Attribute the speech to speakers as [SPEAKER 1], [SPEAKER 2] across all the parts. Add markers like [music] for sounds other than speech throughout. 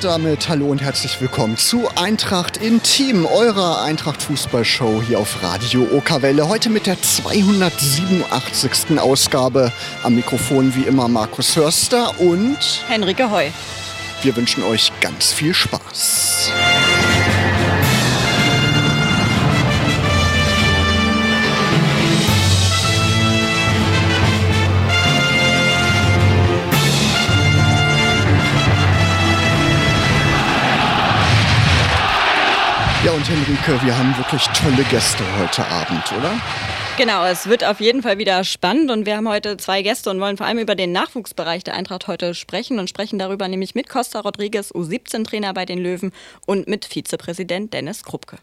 [SPEAKER 1] Und damit hallo und herzlich willkommen zu Eintracht Intim, eurer Eintracht Fußballshow hier auf Radio Okerwelle. Heute mit der 287. Ausgabe. Am Mikrofon wie immer Markus Hörster und
[SPEAKER 2] Henrike Heu.
[SPEAKER 1] Wir wünschen euch ganz viel Spaß. Ja, und Henrike, wir haben wirklich tolle Gäste heute Abend, oder?
[SPEAKER 2] Genau, es wird auf jeden Fall wieder spannend und wir haben heute zwei Gäste und wollen vor allem über den Nachwuchsbereich der Eintracht heute sprechen und sprechen darüber nämlich mit Costa Rodriguez, U17-Trainer bei den Löwen und mit Vizepräsident Dennis Krupke.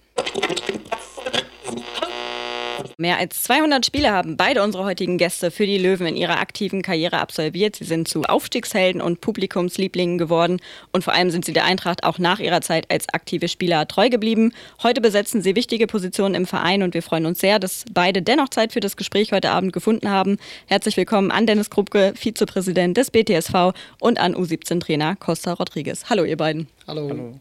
[SPEAKER 2] Mehr als 200 Spiele haben beide unsere heutigen Gäste für die Löwen in ihrer aktiven Karriere absolviert. Sie sind zu Aufstiegshelden und Publikumslieblingen geworden und vor allem sind sie der Eintracht auch nach ihrer Zeit als aktive Spieler treu geblieben. Heute besetzen sie wichtige Positionen im Verein und wir freuen uns sehr, dass beide dennoch Zeit für das Gespräch heute Abend gefunden haben. Herzlich willkommen an Dennis Krupke, Vizepräsident des BTSV und an U17-Trainer Costa Rodriguez. Hallo ihr beiden.
[SPEAKER 3] Hallo. Hallo.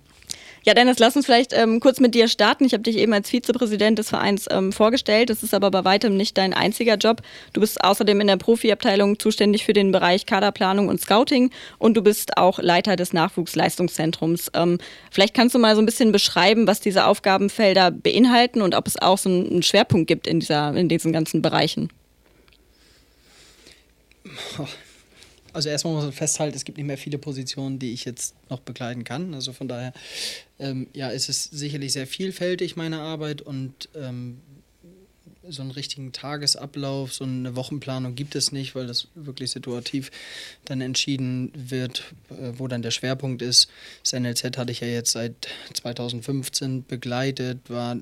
[SPEAKER 2] Ja, Dennis, lass uns vielleicht ähm, kurz mit dir starten. Ich habe dich eben als Vizepräsident des Vereins ähm, vorgestellt. Das ist aber bei weitem nicht dein einziger Job. Du bist außerdem in der Profiabteilung zuständig für den Bereich Kaderplanung und Scouting und du bist auch Leiter des Nachwuchsleistungszentrums. Ähm, vielleicht kannst du mal so ein bisschen beschreiben, was diese Aufgabenfelder beinhalten und ob es auch so einen Schwerpunkt gibt in, dieser, in diesen ganzen Bereichen.
[SPEAKER 3] Also erstmal muss man festhalten, es gibt nicht mehr viele Positionen, die ich jetzt noch begleiten kann. Also von daher, ähm, ja, ist es sicherlich sehr vielfältig, meine Arbeit und ähm, so einen richtigen Tagesablauf, so eine Wochenplanung gibt es nicht, weil das wirklich situativ dann entschieden wird, äh, wo dann der Schwerpunkt ist. Das NLZ hatte ich ja jetzt seit 2015 begleitet, war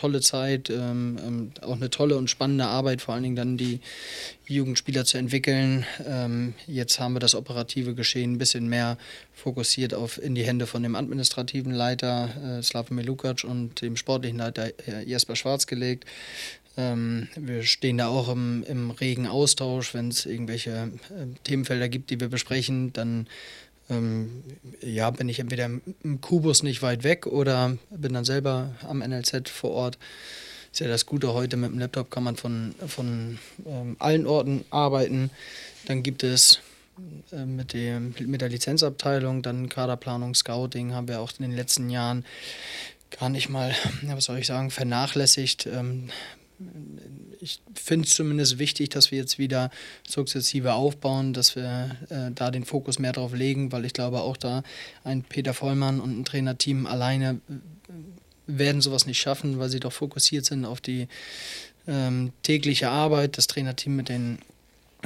[SPEAKER 3] tolle Zeit, ähm, ähm, auch eine tolle und spannende Arbeit, vor allen Dingen dann die Jugendspieler zu entwickeln. Ähm, jetzt haben wir das operative Geschehen ein bisschen mehr fokussiert auf in die Hände von dem administrativen Leiter äh, Slavomir Lukac und dem sportlichen Leiter äh, Jesper Schwarz gelegt. Ähm, wir stehen da auch im, im regen Austausch, wenn es irgendwelche äh, Themenfelder gibt, die wir besprechen, dann ähm, ja, bin ich entweder im Kubus nicht weit weg oder bin dann selber am NLZ vor Ort. Ist ja das Gute heute mit dem Laptop kann man von, von ähm, allen Orten arbeiten. Dann gibt es äh, mit, dem, mit der Lizenzabteilung, dann Kaderplanung, Scouting haben wir auch in den letzten Jahren gar nicht mal, was soll ich sagen, vernachlässigt. Ähm, ich finde es zumindest wichtig, dass wir jetzt wieder sukzessive aufbauen, dass wir äh, da den Fokus mehr drauf legen, weil ich glaube auch da ein Peter Vollmann und ein Trainerteam alleine äh, werden sowas nicht schaffen, weil sie doch fokussiert sind auf die ähm, tägliche Arbeit, das Trainerteam mit den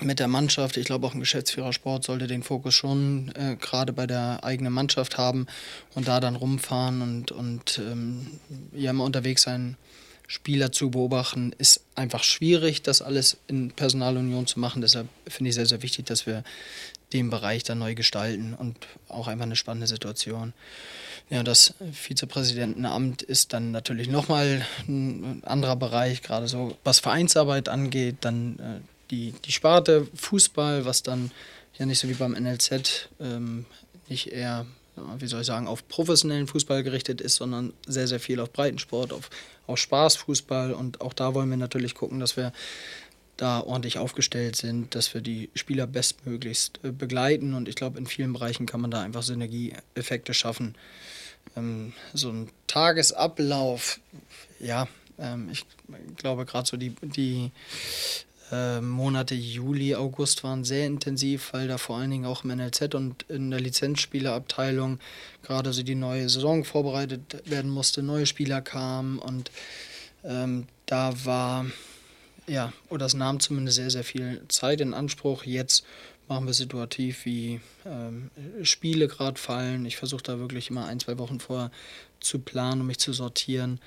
[SPEAKER 3] mit der Mannschaft. Ich glaube, auch ein Geschäftsführer Sport sollte den Fokus schon äh, gerade bei der eigenen Mannschaft haben und da dann rumfahren und, und ähm, ja immer unterwegs sein Spieler zu beobachten, ist einfach schwierig, das alles in Personalunion zu machen. Deshalb finde ich sehr, sehr wichtig, dass wir den Bereich dann neu gestalten und auch einfach eine spannende Situation. Ja, das Vizepräsidentenamt ist dann natürlich nochmal ein anderer Bereich, gerade so was Vereinsarbeit angeht, dann äh, die, die Sparte Fußball, was dann ja nicht so wie beim NLZ ähm, nicht eher wie soll ich sagen, auf professionellen Fußball gerichtet ist, sondern sehr, sehr viel auf Breitensport, auf, auf Spaßfußball. Und auch da wollen wir natürlich gucken, dass wir da ordentlich aufgestellt sind, dass wir die Spieler bestmöglichst äh, begleiten. Und ich glaube, in vielen Bereichen kann man da einfach Synergieeffekte schaffen. Ähm, so ein Tagesablauf, ja, ähm, ich glaube gerade so die, die äh, Monate Juli, August waren sehr intensiv, weil da vor allen Dingen auch im NLZ und in der Lizenzspielerabteilung gerade so die neue Saison vorbereitet werden musste, neue Spieler kamen und ähm, da war, ja, oder es nahm zumindest sehr, sehr viel Zeit in Anspruch. Jetzt machen wir situativ, wie ähm, Spiele gerade fallen. Ich versuche da wirklich immer ein, zwei Wochen vorher zu planen, um mich zu sortieren.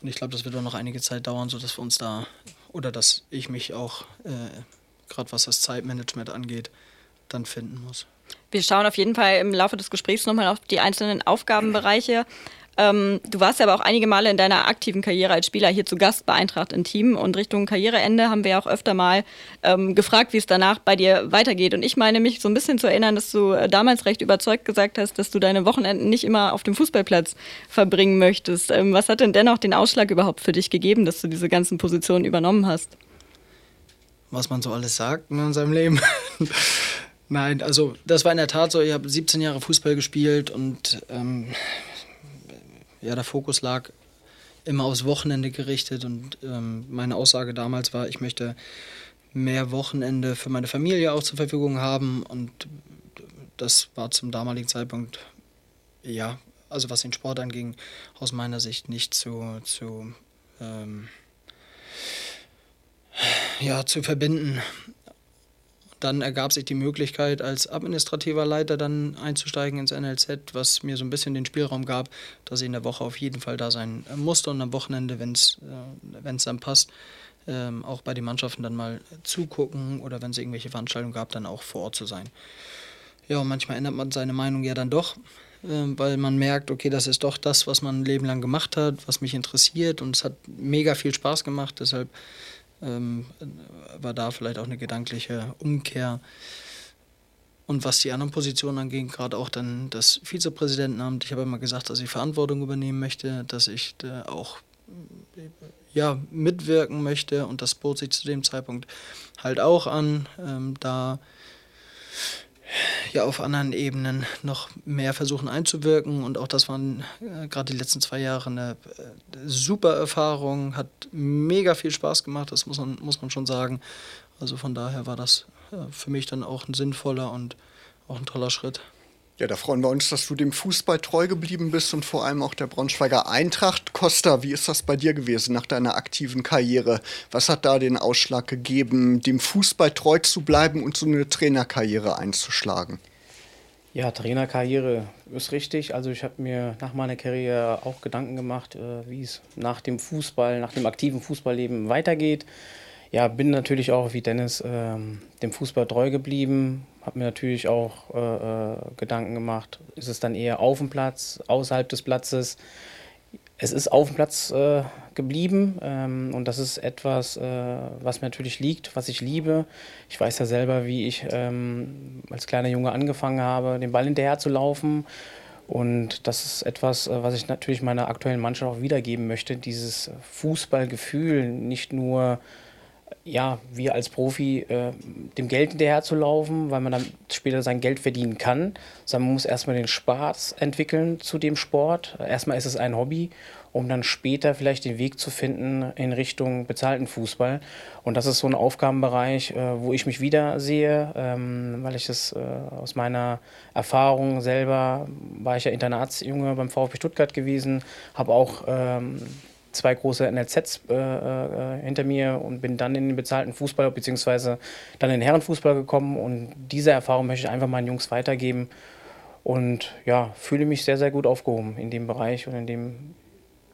[SPEAKER 3] Und ich glaube, das wird auch noch einige Zeit dauern, sodass wir uns da oder dass ich mich auch, äh, gerade was das Zeitmanagement angeht, dann finden muss.
[SPEAKER 2] Wir schauen auf jeden Fall im Laufe des Gesprächs nochmal auf die einzelnen Aufgabenbereiche. Ähm, du warst ja aber auch einige Male in deiner aktiven Karriere als Spieler hier zu Gast bei Eintracht in Team und Richtung Karriereende haben wir auch öfter mal ähm, gefragt, wie es danach bei dir weitergeht. Und ich meine mich so ein bisschen zu erinnern, dass du äh, damals recht überzeugt gesagt hast, dass du deine Wochenenden nicht immer auf dem Fußballplatz verbringen möchtest. Ähm, was hat denn dennoch den Ausschlag überhaupt für dich gegeben, dass du diese ganzen Positionen übernommen hast?
[SPEAKER 3] Was man so alles sagt in seinem Leben. [laughs] Nein, also das war in der Tat so. Ich habe 17 Jahre Fußball gespielt und ähm, ja, der Fokus lag immer aufs Wochenende gerichtet und ähm, meine Aussage damals war, ich möchte mehr Wochenende für meine Familie auch zur Verfügung haben und das war zum damaligen Zeitpunkt, ja, also was den Sport anging, aus meiner Sicht nicht zu, zu, ähm, ja, zu verbinden dann ergab sich die Möglichkeit, als administrativer Leiter dann einzusteigen ins NLZ, was mir so ein bisschen den Spielraum gab, dass ich in der Woche auf jeden Fall da sein musste und am Wochenende, wenn es äh, dann passt, ähm, auch bei den Mannschaften dann mal zugucken oder wenn es irgendwelche Veranstaltungen gab, dann auch vor Ort zu sein. Ja, manchmal ändert man seine Meinung ja dann doch, äh, weil man merkt, okay, das ist doch das, was man ein Leben lang gemacht hat, was mich interessiert und es hat mega viel Spaß gemacht. Deshalb ähm, war da vielleicht auch eine gedankliche Umkehr. Und was die anderen Positionen angeht, gerade auch dann das Vizepräsidentenamt, ich habe immer gesagt, dass ich Verantwortung übernehmen möchte, dass ich da auch ja, mitwirken möchte. Und das bot sich zu dem Zeitpunkt halt auch an, ähm, da ja auf anderen Ebenen noch mehr versuchen einzuwirken. Und auch das waren äh, gerade die letzten zwei Jahre eine äh, super Erfahrung, hat mega viel Spaß gemacht, das muss man, muss man schon sagen. Also von daher war das äh, für mich dann auch ein sinnvoller und auch ein toller Schritt.
[SPEAKER 1] Ja, da freuen wir uns, dass du dem Fußball treu geblieben bist und vor allem auch der Braunschweiger Eintracht. Costa, wie ist das bei dir gewesen nach deiner aktiven Karriere? Was hat da den Ausschlag gegeben, dem Fußball treu zu bleiben und so eine Trainerkarriere einzuschlagen?
[SPEAKER 4] Ja, Trainerkarriere ist richtig. Also ich habe mir nach meiner Karriere auch Gedanken gemacht, äh, wie es nach dem Fußball, nach dem aktiven Fußballleben weitergeht. Ja, bin natürlich auch wie Dennis ähm, dem Fußball treu geblieben, habe mir natürlich auch äh, äh, Gedanken gemacht, ist es dann eher auf dem Platz, außerhalb des Platzes. Es ist auf dem Platz äh, geblieben ähm, und das ist etwas, äh, was mir natürlich liegt, was ich liebe. Ich weiß ja selber, wie ich ähm, als kleiner Junge angefangen habe, den Ball hinterher zu laufen. Und das ist etwas, äh, was ich natürlich meiner aktuellen Mannschaft auch wiedergeben möchte, dieses Fußballgefühl, nicht nur ja, wir als Profi äh, dem Geld hinterher zu laufen, weil man dann später sein Geld verdienen kann, sondern man muss erstmal den Spaß entwickeln zu dem Sport. Erstmal ist es ein Hobby, um dann später vielleicht den Weg zu finden in Richtung bezahlten Fußball. Und das ist so ein Aufgabenbereich, äh, wo ich mich wieder sehe, ähm, weil ich das äh, aus meiner Erfahrung selber, war ich ja Internatsjunge beim VfB Stuttgart gewesen, habe auch ähm, zwei große NLZs äh, äh, hinter mir und bin dann in den bezahlten Fußball bzw. dann in den Herrenfußball gekommen und diese Erfahrung möchte ich einfach meinen Jungs weitergeben und ja, fühle mich sehr, sehr gut aufgehoben in dem Bereich und in dem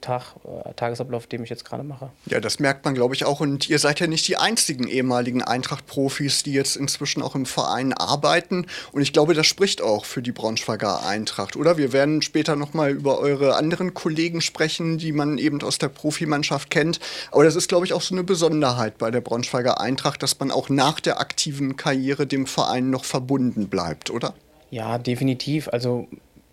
[SPEAKER 4] Tag, äh, Tagesablauf, den ich jetzt gerade mache.
[SPEAKER 1] Ja, das merkt man, glaube ich, auch. Und ihr seid ja nicht die einzigen ehemaligen Eintracht-Profis, die jetzt inzwischen auch im Verein arbeiten. Und ich glaube, das spricht auch für die Braunschweiger Eintracht, oder? Wir werden später nochmal über eure anderen Kollegen sprechen, die man eben aus der Profimannschaft kennt. Aber das ist, glaube ich, auch so eine Besonderheit bei der Braunschweiger Eintracht, dass man auch nach der aktiven Karriere dem Verein noch verbunden bleibt, oder?
[SPEAKER 4] Ja, definitiv. Also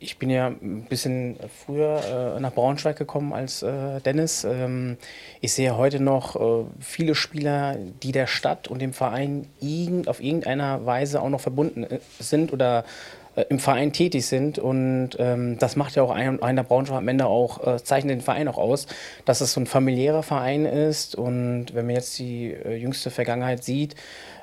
[SPEAKER 4] ich bin ja ein bisschen früher äh, nach Braunschweig gekommen als äh, Dennis. Ähm, ich sehe heute noch äh, viele Spieler, die der Stadt und dem Verein irgend, auf irgendeiner Weise auch noch verbunden äh, sind oder äh, im Verein tätig sind. Und ähm, das macht ja auch ein, einer Braunschweig am Ende auch, äh, zeichnet den Verein auch aus, dass es so ein familiärer Verein ist. Und wenn man jetzt die jüngste Vergangenheit sieht,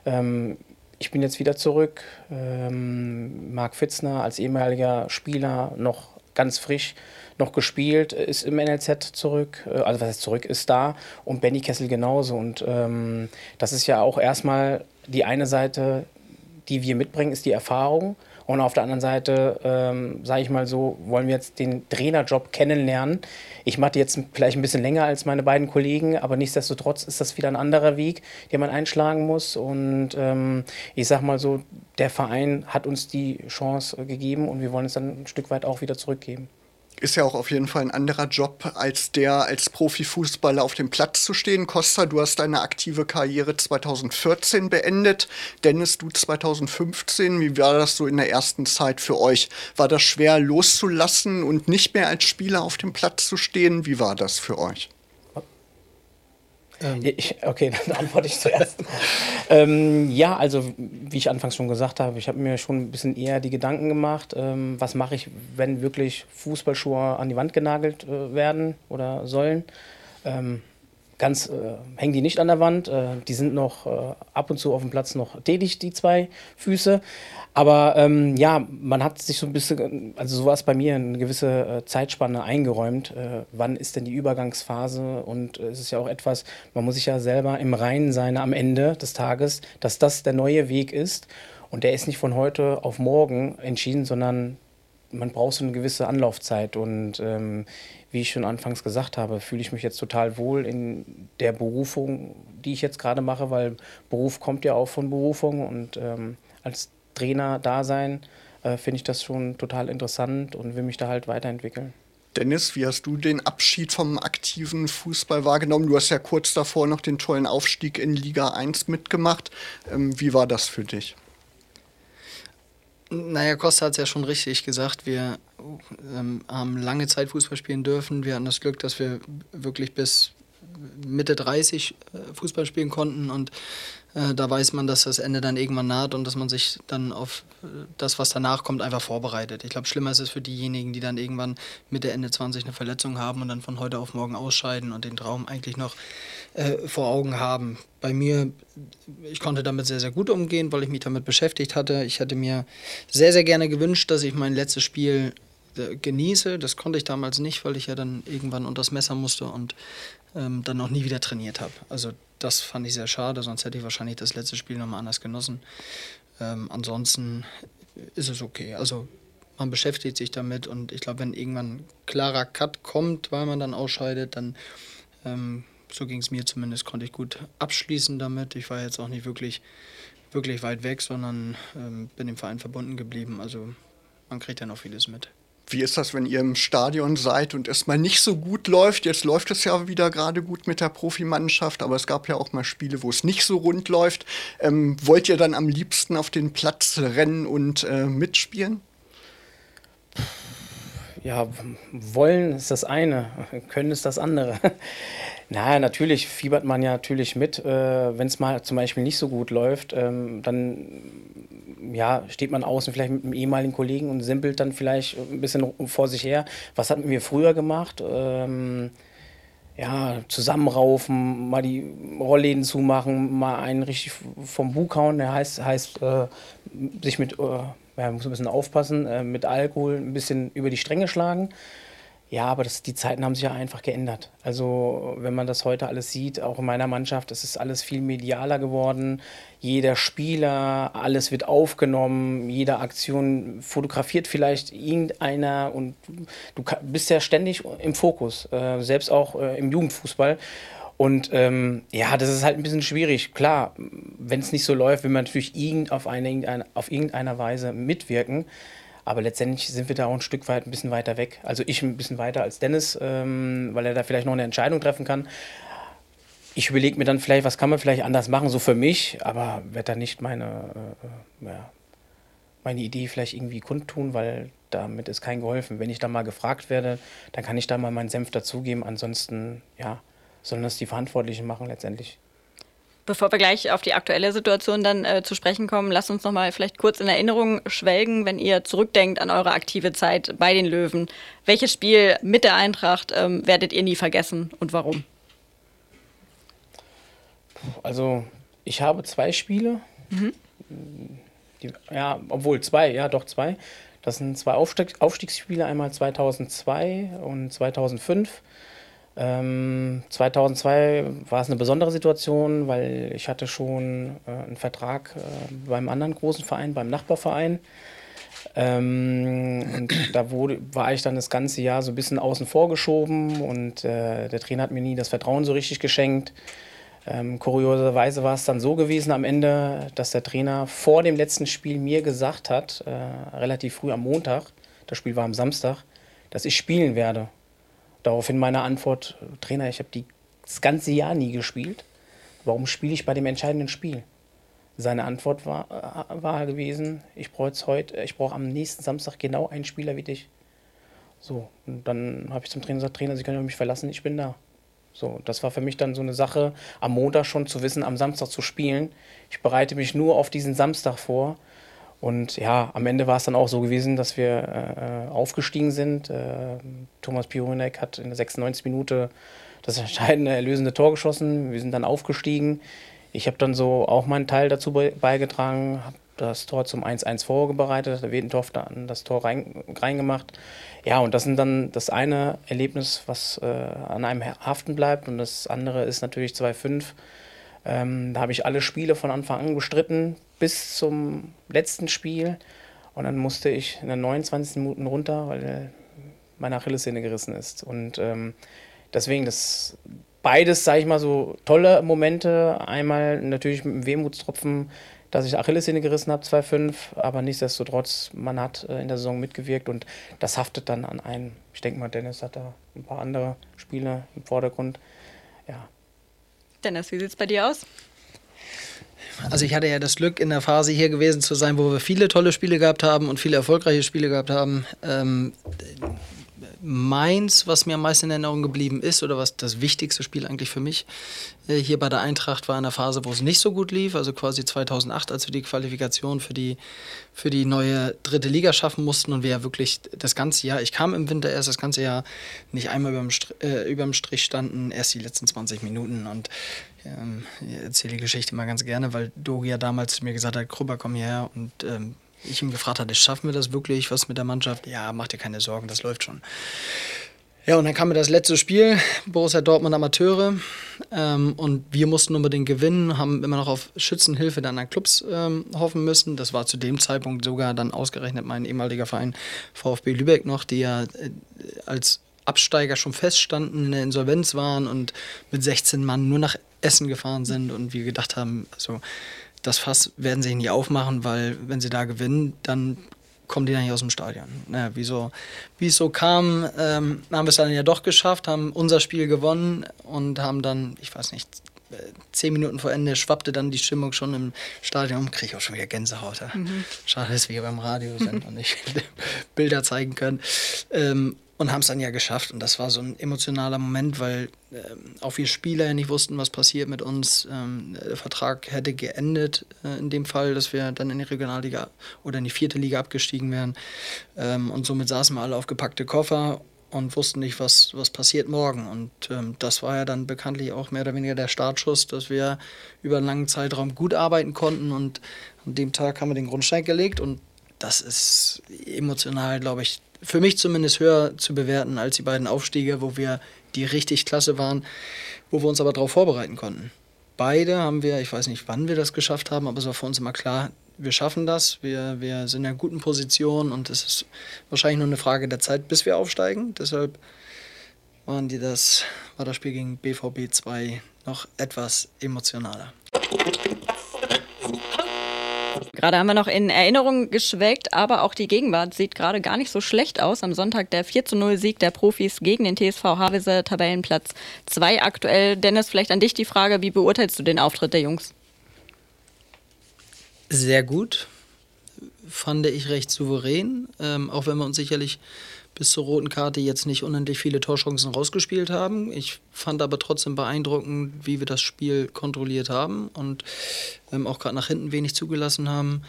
[SPEAKER 4] ähm, ich bin jetzt wieder zurück. Ähm, Marc Fitzner als ehemaliger Spieler noch ganz frisch noch gespielt, ist im NLZ zurück, äh, also was heißt zurück, ist da und Benny Kessel genauso. Und ähm, das ist ja auch erstmal die eine Seite die wir mitbringen, ist die Erfahrung. Und auf der anderen Seite, ähm, sage ich mal so, wollen wir jetzt den Trainerjob kennenlernen. Ich mache jetzt vielleicht ein bisschen länger als meine beiden Kollegen, aber nichtsdestotrotz ist das wieder ein anderer Weg, den man einschlagen muss. Und ähm, ich sage mal so, der Verein hat uns die Chance gegeben und wir wollen es dann ein Stück weit auch wieder zurückgeben
[SPEAKER 1] ist ja auch auf jeden Fall ein anderer Job, als der als Profifußballer auf dem Platz zu stehen. Costa, du hast deine aktive Karriere 2014 beendet. Dennis, du 2015. Wie war das so in der ersten Zeit für euch? War das schwer loszulassen und nicht mehr als Spieler auf dem Platz zu stehen? Wie war das für euch?
[SPEAKER 4] Ähm. Ich, okay, [laughs] dann antworte ich zuerst. ähm, ja, also wie ich anfangs schon gesagt habe, ich habe mir schon ein bisschen eher die Gedanken gemacht, ähm, was mache ich, wenn wirklich Fußballschuhe an die Wand genagelt äh, werden oder sollen. Ähm, ganz äh, hängen die nicht an der Wand. Äh, die sind noch äh, ab und zu auf dem Platz noch tätig, die zwei Füße. Aber ähm, ja, man hat sich so ein bisschen, also so war es bei mir, eine gewisse äh, Zeitspanne eingeräumt. Äh, wann ist denn die Übergangsphase? Und äh, es ist ja auch etwas, man muss sich ja selber im Reinen sein am Ende des Tages, dass das der neue Weg ist. Und der ist nicht von heute auf morgen entschieden, sondern man braucht so eine gewisse Anlaufzeit. Und ähm, wie ich schon anfangs gesagt habe, fühle ich mich jetzt total wohl in der Berufung, die ich jetzt gerade mache, weil Beruf kommt ja auch von Berufung und ähm, als Trainer da sein, äh, finde ich das schon total interessant und will mich da halt weiterentwickeln.
[SPEAKER 1] Dennis, wie hast du den Abschied vom aktiven Fußball wahrgenommen? Du hast ja kurz davor noch den tollen Aufstieg in Liga 1 mitgemacht. Ähm, wie war das für dich?
[SPEAKER 3] Naja, Costa hat es ja schon richtig gesagt. Wir ähm, haben lange Zeit Fußball spielen dürfen. Wir hatten das Glück, dass wir wirklich bis Mitte 30 äh, Fußball spielen konnten und äh, da weiß man, dass das Ende dann irgendwann naht und dass man sich dann auf äh, das, was danach kommt, einfach vorbereitet. Ich glaube, schlimmer ist es für diejenigen, die dann irgendwann Mitte, Ende 20 eine Verletzung haben und dann von heute auf morgen ausscheiden und den Traum eigentlich noch äh, vor Augen haben. Bei mir, ich konnte damit sehr, sehr gut umgehen, weil ich mich damit beschäftigt hatte. Ich hätte mir sehr, sehr gerne gewünscht, dass ich mein letztes Spiel äh, genieße. Das konnte ich damals nicht, weil ich ja dann irgendwann unter das Messer musste und ähm, dann noch nie wieder trainiert habe. Also das fand ich sehr schade, sonst hätte ich wahrscheinlich das letzte Spiel nochmal anders genossen. Ähm, ansonsten ist es okay. Also man beschäftigt sich damit und ich glaube, wenn irgendwann ein klarer Cut kommt, weil man dann ausscheidet, dann, ähm, so ging es mir zumindest, konnte ich gut abschließen damit. Ich war jetzt auch nicht wirklich, wirklich weit weg, sondern ähm, bin dem Verein verbunden geblieben. Also man kriegt ja noch vieles mit.
[SPEAKER 1] Wie ist das, wenn ihr im Stadion seid und es mal nicht so gut läuft? Jetzt läuft es ja wieder gerade gut mit der Profimannschaft, aber es gab ja auch mal Spiele, wo es nicht so rund läuft. Ähm, wollt ihr dann am liebsten auf den Platz rennen und äh, mitspielen?
[SPEAKER 4] Ja, wollen ist das eine, können ist das andere. [laughs] naja, natürlich fiebert man ja natürlich mit, äh, wenn es mal zum Beispiel nicht so gut läuft, ähm, dann ja, steht man außen vielleicht mit einem ehemaligen Kollegen und simpelt dann vielleicht ein bisschen vor sich her. Was hatten wir früher gemacht? Ähm, ja, zusammenraufen, mal die Rollläden zumachen, mal einen richtig vom Bug hauen. Der heißt, heißt äh, sich mit, äh, ja, muss ein bisschen aufpassen, äh, mit Alkohol ein bisschen über die Stränge schlagen. Ja, aber das, die Zeiten haben sich ja einfach geändert. Also wenn man das heute alles sieht, auch in meiner Mannschaft, es ist alles viel medialer geworden. Jeder Spieler, alles wird aufgenommen, jede Aktion fotografiert vielleicht irgendeiner und du bist ja ständig im Fokus, äh, selbst auch äh, im Jugendfußball. Und ähm, ja, das ist halt ein bisschen schwierig. Klar, wenn es nicht so läuft, will man natürlich irgend auf, eine, auf irgendeiner Weise mitwirken. Aber letztendlich sind wir da auch ein Stück weit ein bisschen weiter weg. Also ich ein bisschen weiter als Dennis, ähm, weil er da vielleicht noch eine Entscheidung treffen kann. Ich überlege mir dann vielleicht, was kann man vielleicht anders machen, so für mich, aber werde da nicht meine, äh, ja, meine Idee vielleicht irgendwie kundtun, weil damit ist kein geholfen. Wenn ich da mal gefragt werde, dann kann ich da mal meinen Senf dazugeben. Ansonsten, ja, sollen das die Verantwortlichen machen letztendlich.
[SPEAKER 2] Bevor wir gleich auf die aktuelle Situation dann äh, zu sprechen kommen, lasst uns noch mal vielleicht kurz in Erinnerung schwelgen, wenn ihr zurückdenkt an eure aktive Zeit bei den Löwen. Welches Spiel mit der Eintracht ähm, werdet ihr nie vergessen und warum?
[SPEAKER 4] Also ich habe zwei Spiele. Mhm. Die, ja, obwohl zwei, ja doch zwei. Das sind zwei Aufstieg Aufstiegsspiele, einmal 2002 und 2005. Ähm, 2002 war es eine besondere Situation, weil ich hatte schon äh, einen Vertrag äh, beim anderen großen Verein, beim Nachbarverein. Ähm, und da wurde, war ich dann das ganze Jahr so ein bisschen außen vor geschoben und äh, der Trainer hat mir nie das Vertrauen so richtig geschenkt. Ähm, kurioserweise war es dann so gewesen am Ende, dass der Trainer vor dem letzten Spiel mir gesagt hat, äh, relativ früh am Montag, das Spiel war am Samstag, dass ich spielen werde. Daraufhin meine Antwort, Trainer, ich habe das ganze Jahr nie gespielt. Warum spiele ich bei dem entscheidenden Spiel? Seine Antwort war, äh, war gewesen, ich brauche heute, ich brauche am nächsten Samstag genau einen Spieler wie dich. So, und dann habe ich zum Trainer gesagt, Trainer, Sie können mich verlassen, ich bin da. So, das war für mich dann so eine Sache, am Montag schon zu wissen, am Samstag zu spielen. Ich bereite mich nur auf diesen Samstag vor und ja, am Ende war es dann auch so gewesen, dass wir äh, aufgestiegen sind. Äh, Thomas Pironek hat in der 96 Minute das entscheidende, erlösende Tor geschossen. Wir sind dann aufgestiegen. Ich habe dann so auch meinen Teil dazu beigetragen, habe das Tor zum 1-1 vorbereitet, der Wedendorf dann das Tor rein, reingemacht. Ja, und das sind dann das eine Erlebnis, was äh, an einem haften bleibt und das andere ist natürlich 2-5 ähm, da habe ich alle Spiele von Anfang an bestritten, bis zum letzten Spiel. Und dann musste ich in den 29 Minuten runter, weil meine Achillessehne gerissen ist. Und ähm, deswegen, das beides, sage ich mal, so tolle Momente. Einmal natürlich mit dem Wehmutstropfen, dass ich Achillessehne gerissen habe, 2,5, aber nichtsdestotrotz, man hat äh, in der Saison mitgewirkt und das haftet dann an einen. Ich denke mal, Dennis hat da ein paar andere Spiele im Vordergrund. Ja,
[SPEAKER 2] Dennis, wie sieht es bei dir aus?
[SPEAKER 3] Also ich hatte ja das Glück, in der Phase hier gewesen zu sein, wo wir viele tolle Spiele gehabt haben und viele erfolgreiche Spiele gehabt haben. Ähm, meins, was mir am meisten in Erinnerung geblieben ist oder was das wichtigste Spiel eigentlich für mich äh, hier bei der Eintracht war in der Phase, wo es nicht so gut lief, also quasi 2008, als wir die Qualifikation für die, für die neue dritte Liga schaffen mussten und wir ja wirklich das ganze Jahr, ich kam im Winter erst das ganze Jahr nicht einmal überm, äh, überm Strich standen, erst die letzten 20 Minuten und ähm, ich erzähle die Geschichte mal ganz gerne, weil Dogi ja damals mir gesagt hat, Krubber, komm hierher und ähm, ich ihn gefragt hatte, schaffen wir das wirklich, was mit der Mannschaft? Ja, mach dir keine Sorgen, das läuft schon. Ja, und dann kam mir das letzte Spiel, Borussia Dortmund Amateure. Ähm, und wir mussten unbedingt gewinnen, haben immer noch auf Schützenhilfe der anderen Clubs ähm, hoffen müssen. Das war zu dem Zeitpunkt sogar dann ausgerechnet mein ehemaliger Verein VfB Lübeck noch, die ja äh, als Absteiger schon feststanden, in der Insolvenz waren und mit 16 Mann nur nach Essen gefahren sind und wir gedacht haben, also das Fass werden sie nie aufmachen, weil wenn sie da gewinnen, dann kommen die dann nicht aus dem Stadion. Naja, wie, so, wie es so kam, ähm, haben wir es dann ja doch geschafft, haben unser Spiel gewonnen und haben dann, ich weiß nicht, zehn Minuten vor Ende schwappte dann die Stimmung schon im Stadion. Kriege ich auch schon wieder Gänsehaut. Mhm. Schade, dass wir hier beim Radio sind und nicht [laughs] Bilder zeigen können. Ähm, und haben es dann ja geschafft. Und das war so ein emotionaler Moment, weil äh, auch wir Spieler ja nicht wussten, was passiert mit uns. Ähm, der Vertrag hätte geendet äh, in dem Fall, dass wir dann in die Regionalliga oder in die vierte Liga abgestiegen wären. Ähm, und somit saßen wir alle auf gepackte Koffer und wussten nicht, was, was passiert morgen. Und ähm, das war ja dann bekanntlich auch mehr oder weniger der Startschuss, dass wir über einen langen Zeitraum gut arbeiten konnten. Und an dem Tag haben wir den Grundstein gelegt und das ist emotional, glaube ich, für mich zumindest höher zu bewerten als die beiden Aufstiege, wo wir die richtig klasse waren, wo wir uns aber darauf vorbereiten konnten. Beide haben wir, ich weiß nicht, wann wir das geschafft haben, aber es war für uns immer klar, wir schaffen das, wir, wir sind in einer guten Position und es ist wahrscheinlich nur eine Frage der Zeit, bis wir aufsteigen. Deshalb waren die das, war das Spiel gegen BVB 2 noch etwas emotionaler.
[SPEAKER 2] Gerade haben wir noch in Erinnerung geschwelgt, aber auch die Gegenwart sieht gerade gar nicht so schlecht aus. Am Sonntag der 4 zu 0 Sieg der Profis gegen den TSV Havese, Tabellenplatz 2 aktuell. Dennis, vielleicht an dich die Frage, wie beurteilst du den Auftritt der Jungs?
[SPEAKER 3] Sehr gut. Fand ich recht souverän, ähm, auch wenn wir uns sicherlich bis zur roten Karte jetzt nicht unendlich viele Torchancen rausgespielt haben. Ich fand aber trotzdem beeindruckend, wie wir das Spiel kontrolliert haben und ähm, auch gerade nach hinten wenig zugelassen haben.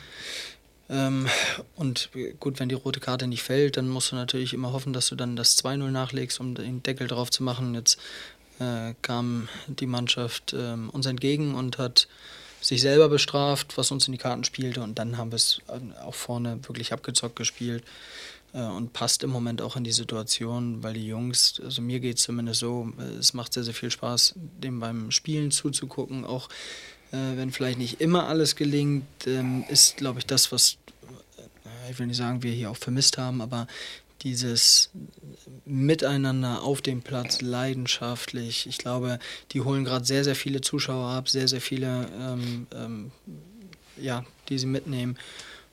[SPEAKER 3] Ähm, und gut, wenn die rote Karte nicht fällt, dann musst du natürlich immer hoffen, dass du dann das 2-0 nachlegst, um den Deckel drauf zu machen. Jetzt äh, kam die Mannschaft äh, uns entgegen und hat sich selber bestraft, was uns in die Karten spielte. Und dann haben wir es äh, auch vorne wirklich abgezockt gespielt. äh, und passt im Moment auch in die Situation, weil die Jungs, also mir geht es zumindest so, äh, es macht sehr, sehr viel Spaß, dem beim Spielen zuzugucken, auch äh, wenn vielleicht nicht immer alles gelingt, ähm, ist, glaube ich, das, was, äh, ich will nicht sagen, wir hier auch vermisst haben, aber dieses Miteinander auf dem Platz, leidenschaftlich. Ich glaube, die holen gerade sehr, sehr viele Zuschauer ab, sehr, sehr viele, ähm, ähm, ja, die sie mitnehmen.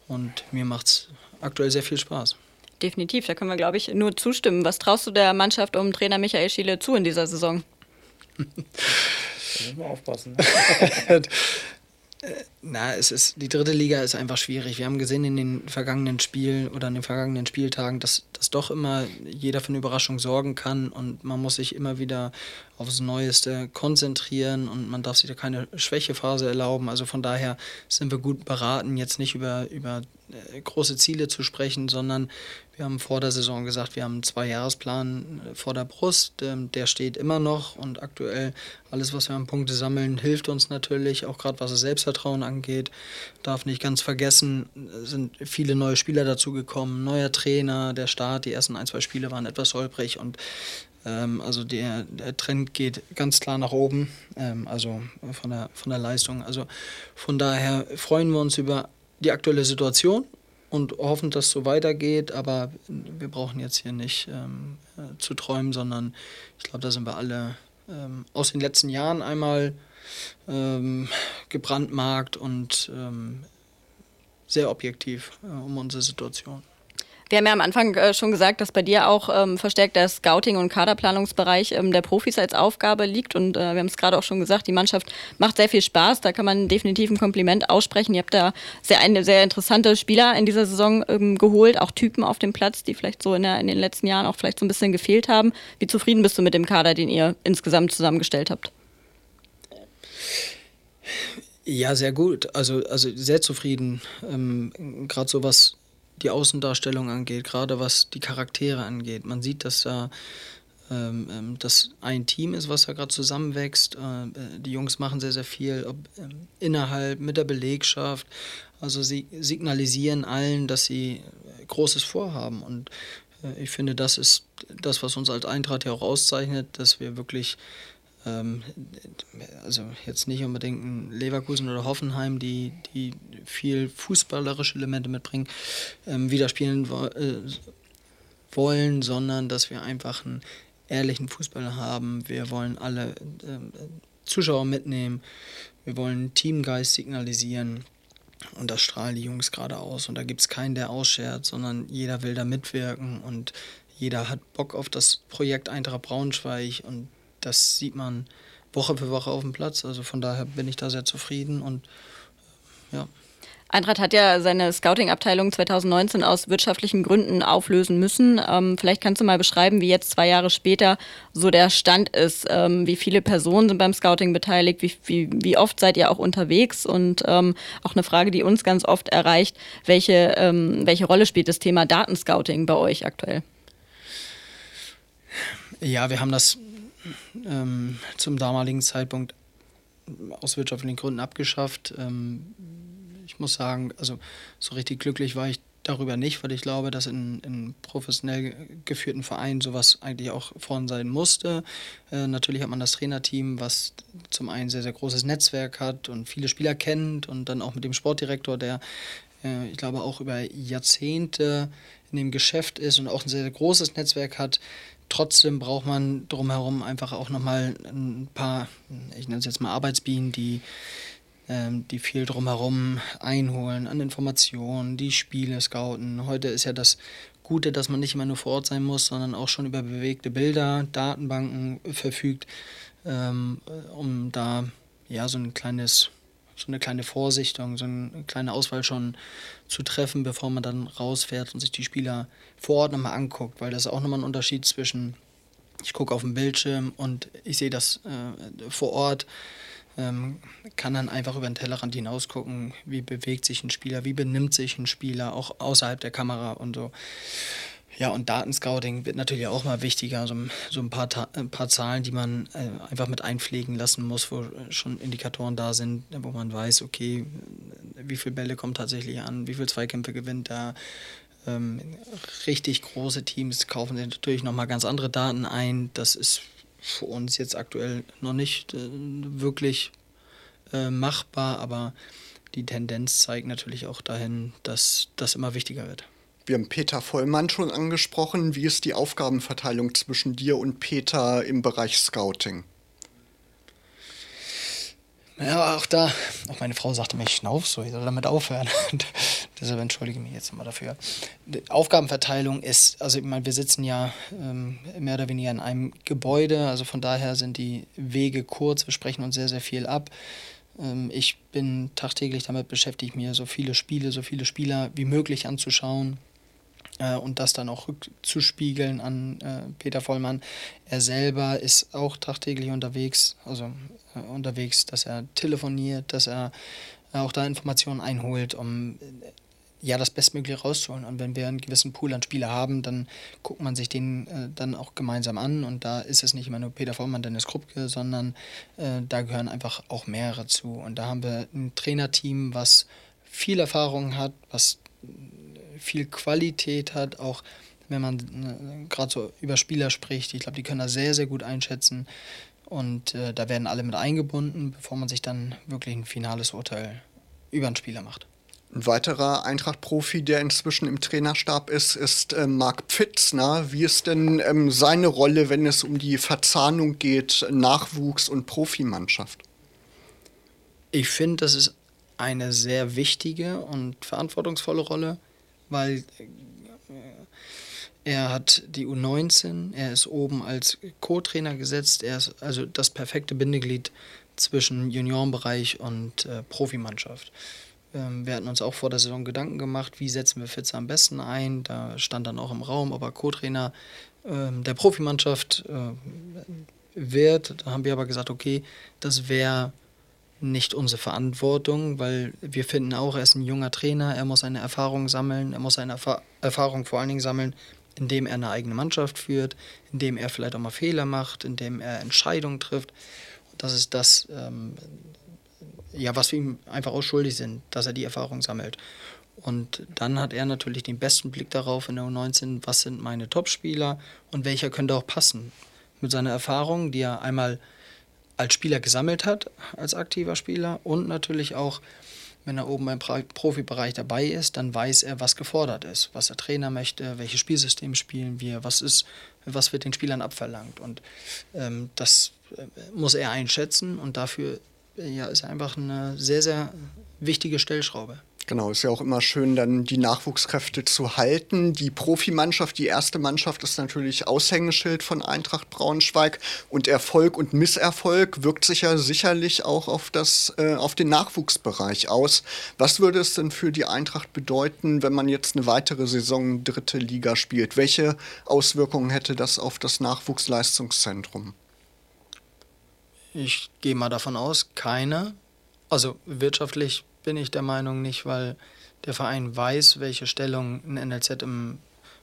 [SPEAKER 3] Und mir macht es aktuell sehr viel Spaß.
[SPEAKER 2] Definitiv, da können wir, glaube ich, nur zustimmen. Was traust du der Mannschaft um Trainer Michael Schiele zu in dieser Saison? [laughs]
[SPEAKER 4] da müssen wir aufpassen.
[SPEAKER 3] Ne? [laughs] [laughs] Na, es ist, die dritte Liga ist einfach schwierig. Wir haben gesehen in den vergangenen Spielen oder in den vergangenen Spieltagen, dass, dass doch immer jeder für eine Überraschung sorgen kann und man muss sich immer wieder aufs Neueste konzentrieren und man darf sich da keine Schwächephase erlauben. Also von daher sind wir gut beraten, jetzt nicht über, über äh, große Ziele zu sprechen, sondern wir haben vor der Saison gesagt, wir haben einen Zwei-Jahresplan äh, vor der Brust. Ähm, der steht immer noch und aktuell alles, was wir an Punkte sammeln, hilft uns natürlich, auch gerade was das Selbstvertrauen angeht. Darf nicht ganz vergessen, sind viele neue Spieler dazugekommen, neuer Trainer, der Start, die ersten ein, zwei Spiele waren etwas holprig und ähm, also der, der Trend geht ganz klar nach oben, ähm, also von der, von der Leistung. Also von daher freuen wir uns über die aktuelle Situation und hoffen, dass es so weitergeht. Aber wir brauchen jetzt hier nicht ähm, äh, zu träumen, sondern ich glaube, da sind wir alle ähm, aus den letzten Jahren einmal ähm, gebrandmarkt und ähm, sehr objektiv äh, um unsere Situation.
[SPEAKER 2] Wir haben ja am Anfang äh, schon gesagt, dass bei dir auch ähm, verstärkt der Scouting- und Kaderplanungsbereich ähm, der Profis als Aufgabe liegt. Und äh, wir haben es gerade auch schon gesagt, die Mannschaft macht sehr viel Spaß. Da kann man definitiv ein Kompliment aussprechen. Ihr habt da sehr, eine sehr interessante Spieler in dieser Saison ähm, geholt, auch Typen auf dem Platz, die vielleicht so in, der, in den letzten Jahren auch vielleicht so ein bisschen gefehlt haben. Wie zufrieden bist du mit dem Kader, den ihr insgesamt zusammengestellt habt?
[SPEAKER 3] Ja, sehr gut. Also, also sehr zufrieden. Ähm, Gerade so was die Außendarstellung angeht, gerade was die Charaktere angeht. Man sieht, dass da ähm, ähm das ein Team ist, was da gerade zusammenwächst. Äh, die Jungs machen sehr, sehr viel ob, ähm, innerhalb, mit der Belegschaft. Also sie signalisieren allen, dass sie Großes vorhaben. Und äh, ich finde, das ist das, was uns als Eintracht ja auch auszeichnet, dass wir wirklich ähm, also jetzt nicht unbedingt ein Leverkusen oder Hoffenheim, die, die viel fußballerische Elemente mitbringen, ähm, widerspielen wo äh, wollen, sondern dass wir einfach einen ehrlichen Fußball haben. Wir wollen alle äh, Zuschauer mitnehmen. Wir wollen Teamgeist signalisieren. Und das strahlen die Jungs gerade aus. Und da gibt es keinen, der ausschert, sondern jeder will da mitwirken und jeder hat Bock auf das Projekt Eintracht Braunschweig und das sieht man Woche für Woche auf dem Platz. Also von daher bin ich da sehr zufrieden und äh, ja.
[SPEAKER 2] Eintracht hat ja seine Scouting-Abteilung 2019 aus wirtschaftlichen Gründen auflösen müssen. Ähm, vielleicht kannst du mal beschreiben, wie jetzt zwei Jahre später so der Stand ist. Ähm, wie viele Personen sind beim Scouting beteiligt? Wie, wie, wie oft seid ihr auch unterwegs? Und ähm, auch eine Frage, die uns ganz oft erreicht: Welche, ähm, welche Rolle spielt das Thema Datenscouting bei euch aktuell?
[SPEAKER 3] Ja, wir haben das ähm, zum damaligen Zeitpunkt aus wirtschaftlichen Gründen abgeschafft. Ähm, ich muss sagen, also so richtig glücklich war ich darüber nicht, weil ich glaube, dass in, in professionell geführten Vereinen sowas eigentlich auch vorn sein musste. Äh, natürlich hat man das Trainerteam, was zum einen sehr, sehr großes Netzwerk hat und viele Spieler kennt und dann auch mit dem Sportdirektor, der äh, ich glaube auch über Jahrzehnte in dem Geschäft ist und auch ein sehr, sehr großes Netzwerk hat, Trotzdem braucht man drumherum einfach auch nochmal ein paar, ich nenne es jetzt mal Arbeitsbienen, die, ähm, die viel drumherum einholen an Informationen, die Spiele scouten. Heute ist ja das Gute, dass man nicht immer nur vor Ort sein muss, sondern auch schon über bewegte Bilder, Datenbanken verfügt, ähm, um da ja so ein kleines so eine kleine Vorsichtung, so eine kleine Auswahl schon zu treffen, bevor man dann rausfährt und sich die Spieler vor Ort nochmal anguckt, weil das ist auch nochmal ein Unterschied zwischen, ich gucke auf den Bildschirm und ich sehe das äh, vor Ort, ähm, kann dann einfach über den Tellerrand hinaus gucken, wie bewegt sich ein Spieler, wie benimmt sich ein Spieler, auch außerhalb der Kamera und so. Ja, und Datenscouting wird natürlich auch mal wichtiger, so, so ein, paar, ein paar Zahlen, die man äh, einfach mit einpflegen lassen muss, wo schon Indikatoren da sind, wo man weiß, okay, wie viele Bälle kommen tatsächlich an, wie viele Zweikämpfe gewinnt er, Ähm, richtig große Teams kaufen natürlich nochmal ganz andere Daten ein. Das ist für uns jetzt aktuell noch nicht äh, wirklich äh, machbar, aber die Tendenz zeigt natürlich auch dahin, dass das immer wichtiger wird.
[SPEAKER 1] Wir haben Peter Vollmann schon angesprochen. Wie ist die Aufgabenverteilung zwischen dir und Peter im Bereich Scouting?
[SPEAKER 3] Ja, auch da, auch meine Frau sagte mir, ich schnauf so, ich soll damit aufhören. [laughs] Deshalb entschuldige ich mich jetzt mal dafür. Die Aufgabenverteilung ist, also ich meine, wir sitzen ja ähm, mehr oder weniger in einem Gebäude, also von daher sind die Wege kurz, wir sprechen uns sehr, sehr viel ab. Ähm, ich bin tagtäglich damit beschäftigt, mir so viele Spiele, so viele Spieler wie möglich anzuschauen äh, und das dann auch rückzuspiegeln an äh, Peter Vollmann. Er selber ist auch tagtäglich unterwegs, also äh, unterwegs, dass er telefoniert, dass er auch da Informationen einholt, um ja, das Bestmögliche rauszuholen. Und wenn wir einen gewissen Pool an Spieler haben, dann guckt man sich den äh, dann auch gemeinsam an. Und da ist es nicht immer nur Peter Vollmann, Dennis Krupke, sondern äh, da gehören einfach auch mehrere zu. Und da haben wir ein Trainerteam, was viel Erfahrung hat, was viel Qualität hat, auch wenn man äh, gerade so über Spieler spricht. Ich glaube, die können das sehr, sehr gut einschätzen. Und äh, da werden alle mit eingebunden, bevor man sich dann wirklich ein finales Urteil über einen Spieler macht.
[SPEAKER 1] Ein weiterer Eintracht-Profi, der inzwischen im Trainerstab ist, ist äh, Marc Pfitzner. Wie ist denn ähm, seine Rolle, wenn es um die Verzahnung geht, Nachwuchs- und Profimannschaft?
[SPEAKER 3] Ich finde, das ist eine sehr wichtige und verantwortungsvolle Rolle, weil äh, er hat die U19, er ist oben als Co-Trainer gesetzt, er ist also das perfekte Bindeglied zwischen Juniorenbereich und äh, Profimannschaft. Ähm, wir hatten uns auch vor der Saison Gedanken gemacht, wie setzen wir Fitzer am besten ein. Da stand dann auch im Raum, ob er Co-Trainer ähm, der Profimannschaft äh, wird. Da haben wir aber gesagt, okay, das wäre nicht unsere Verantwortung, weil wir finden auch, er ist ein junger Trainer, er muss eine Erfahrung sammeln, er muss eine Erfa Erfahrung vor allen Dingen sammeln, indem er eine eigene Mannschaft führt, indem er vielleicht auch mal Fehler macht, indem er Entscheidungen trifft. Das ist das, ähm, ja, was wir ihm einfach auch schuldig sind, dass er die Erfahrung sammelt. Und dann hat er natürlich den besten Blick darauf in der U19, was sind meine Topspieler und welcher könnte auch passen. Mit seiner Erfahrung, die er einmal als Spieler gesammelt hat, als aktiver Spieler und natürlich auch, wenn er oben im Profibereich dabei ist, dann weiß er, was gefordert ist, was der Trainer möchte, welches Spielsystem spielen wir, was ist, was wird den Spielern abverlangt. Und ähm, das äh, muss er einschätzen und dafür ja, ist einfach eine sehr, sehr wichtige Stellschraube.
[SPEAKER 1] Genau, ist ja auch immer schön, dann die Nachwuchskräfte zu halten. Die Profimannschaft, die erste Mannschaft ist natürlich Aushängeschild von Eintracht Braunschweig und Erfolg und Misserfolg wirkt sich ja sicherlich auch auf, das, äh, auf den Nachwuchsbereich aus. Was würde es denn für die Eintracht bedeuten, wenn man jetzt eine weitere Saison dritte Liga spielt? Welche Auswirkungen hätte das auf das Nachwuchsleistungszentrum?
[SPEAKER 3] Ich gehe mal davon aus, keine. Also wirtschaftlich bin ich der Meinung nicht, weil der Verein weiß, welche Stellung ein NLZ im,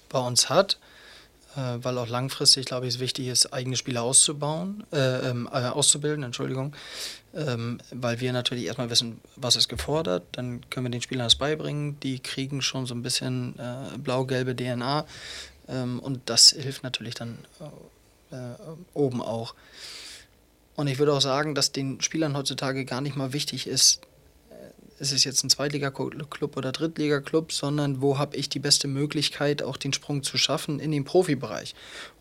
[SPEAKER 3] bei uns hat. Äh, weil auch langfristig, glaube ich, es wichtig ist, eigene Spieler auszubauen, äh, ähm, äh, auszubilden, Entschuldigung. Ähm, weil wir natürlich erstmal wissen, was ist gefordert, dann können wir den Spielern das beibringen. Die kriegen schon so ein bisschen äh, blau-gelbe DNA ähm, und das hilft natürlich dann äh, oben auch. Und ich würde auch sagen, dass den Spielern heutzutage gar nicht mal wichtig ist, äh, ist es jetzt ein Zweitliga-Club oder Drittliga-Club, sondern wo habe ich die beste Möglichkeit, auch den Sprung zu schaffen in den Profibereich.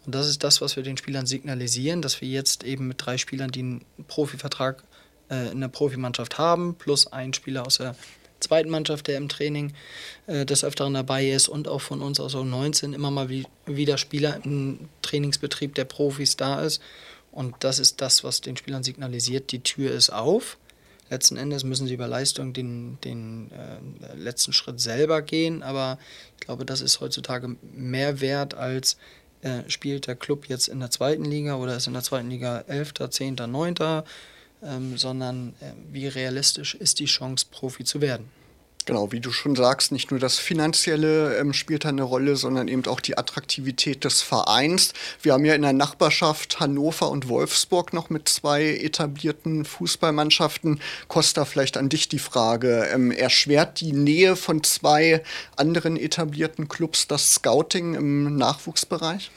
[SPEAKER 3] Und das ist das, was wir den Spielern signalisieren, dass wir jetzt eben mit drei Spielern, die einen Profivertrag äh, in der Profimannschaft haben, plus ein Spieler aus der zweiten Mannschaft, der im Training äh, des Öfteren dabei ist und auch von uns aus U19 immer mal wie, wieder Spieler im Trainingsbetrieb der Profis da ist. Und das ist das, was den Spielern signalisiert, die Tür ist auf. Letzten Endes müssen sie über Leistung den, den äh, letzten Schritt selber gehen, aber ich glaube, das ist heutzutage mehr wert als äh, spielt der Club jetzt in der zweiten Liga oder ist in der zweiten Liga 11., 10., 9., ähm, sondern äh, wie realistisch ist die Chance, Profi zu werden.
[SPEAKER 1] Genau, wie du schon sagst, nicht nur das Finanzielle ähm, spielt da eine Rolle, sondern eben auch die Attraktivität des Vereins. Wir haben ja in der Nachbarschaft Hannover und Wolfsburg noch mit zwei etablierten Fußballmannschaften. Costa, vielleicht an dich die Frage. Ähm, erschwert die Nähe von zwei anderen etablierten Clubs das Scouting im Nachwuchsbereich?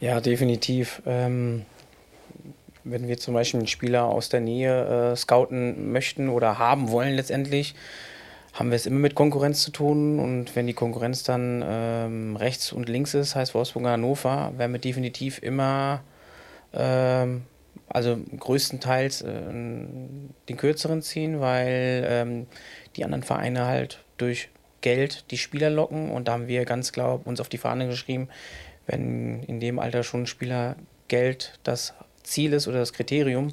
[SPEAKER 4] Ja, definitiv. Ähm, wenn wir zum Beispiel einen Spieler aus der Nähe äh, scouten möchten oder haben wollen letztendlich, haben wir es immer mit Konkurrenz zu tun. Und wenn die Konkurrenz dann ähm, rechts und links ist, heißt Wolfsburg und Hannover, werden wir definitiv immer, ähm, also größtenteils äh, den kürzeren ziehen, weil ähm, die anderen Vereine halt durch Geld die Spieler locken. Und da haben wir ganz klar uns auf die Fahne geschrieben, wenn in dem Alter schon Spieler Geld das Ziel ist oder das Kriterium,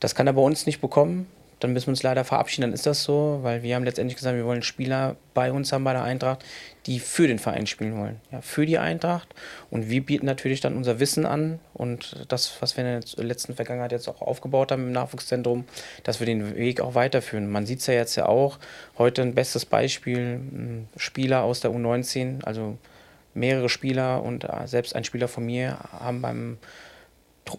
[SPEAKER 4] das kann er bei uns nicht bekommen dann müssen wir uns leider verabschieden, dann ist das so, weil wir haben letztendlich gesagt, wir wollen Spieler bei uns haben bei der Eintracht, die für den Verein spielen wollen, ja, für die Eintracht. Und wir bieten natürlich dann unser Wissen an und das, was wir in der letzten Vergangenheit jetzt auch aufgebaut haben im Nachwuchszentrum, dass wir den Weg auch weiterführen. Man sieht es ja jetzt ja auch, heute ein bestes Beispiel, Spieler aus der U19, also mehrere Spieler und äh, selbst ein Spieler von mir haben beim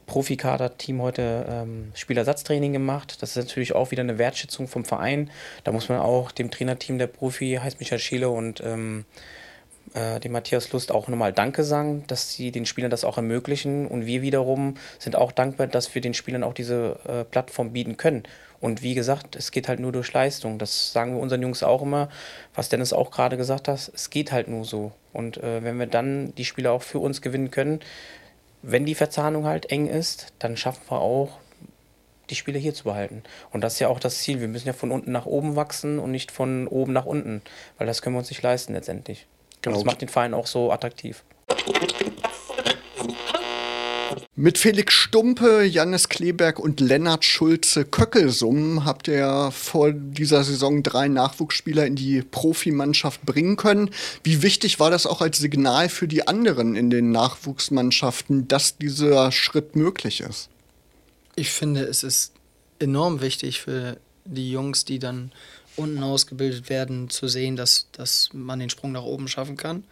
[SPEAKER 4] Profikader-Team heute ähm, Spielersatztraining gemacht. Das ist natürlich auch wieder eine Wertschätzung vom Verein. Da muss man auch dem Trainerteam der Profi, heißt Michael Schiele und ähm, äh, dem Matthias Lust auch nochmal Danke sagen, dass sie den Spielern das auch ermöglichen. Und wir wiederum sind auch dankbar, dass wir den Spielern auch diese äh, Plattform bieten können. Und wie gesagt, es geht halt nur durch Leistung. Das sagen wir unseren Jungs auch immer, was Dennis auch gerade gesagt hat. Es geht halt nur so. Und äh, wenn wir dann die Spieler auch für uns gewinnen können, wenn die Verzahnung halt eng ist, dann schaffen wir auch, die Spiele hier zu behalten. Und das ist ja auch das Ziel. Wir müssen ja von unten nach oben wachsen und nicht von oben nach unten, weil das können wir uns nicht leisten letztendlich. Genau. Und das macht den Verein auch so attraktiv.
[SPEAKER 1] Mit Felix Stumpe, Jannis Kleberg und Lennart Schulze Köckelsum habt ihr vor dieser Saison drei Nachwuchsspieler in die Profimannschaft bringen können. Wie wichtig war das auch als Signal für die anderen in den Nachwuchsmannschaften, dass dieser Schritt möglich ist?
[SPEAKER 3] Ich finde, es ist enorm wichtig für die Jungs, die dann unten ausgebildet werden, zu sehen, dass, dass man den Sprung nach oben schaffen kann.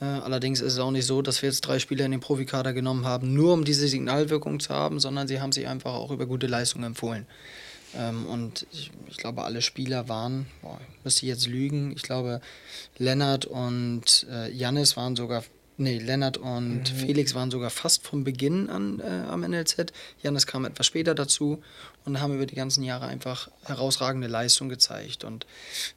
[SPEAKER 3] Äh, allerdings ist es auch nicht so, dass wir jetzt drei Spieler in den Profikader genommen haben, nur um diese Signalwirkung zu haben, sondern sie haben sich einfach auch über gute Leistungen empfohlen. Ähm, und ich, ich, glaube, alle Spieler waren, boah, müsste ich jetzt lügen, ich glaube, Lennart und äh, Jannis waren sogar Nee, Lennart und mhm. Felix waren sogar fast vom Beginn an äh, am NLZ. Janis kam etwas später dazu und haben über die ganzen Jahre einfach herausragende Leistung gezeigt. Und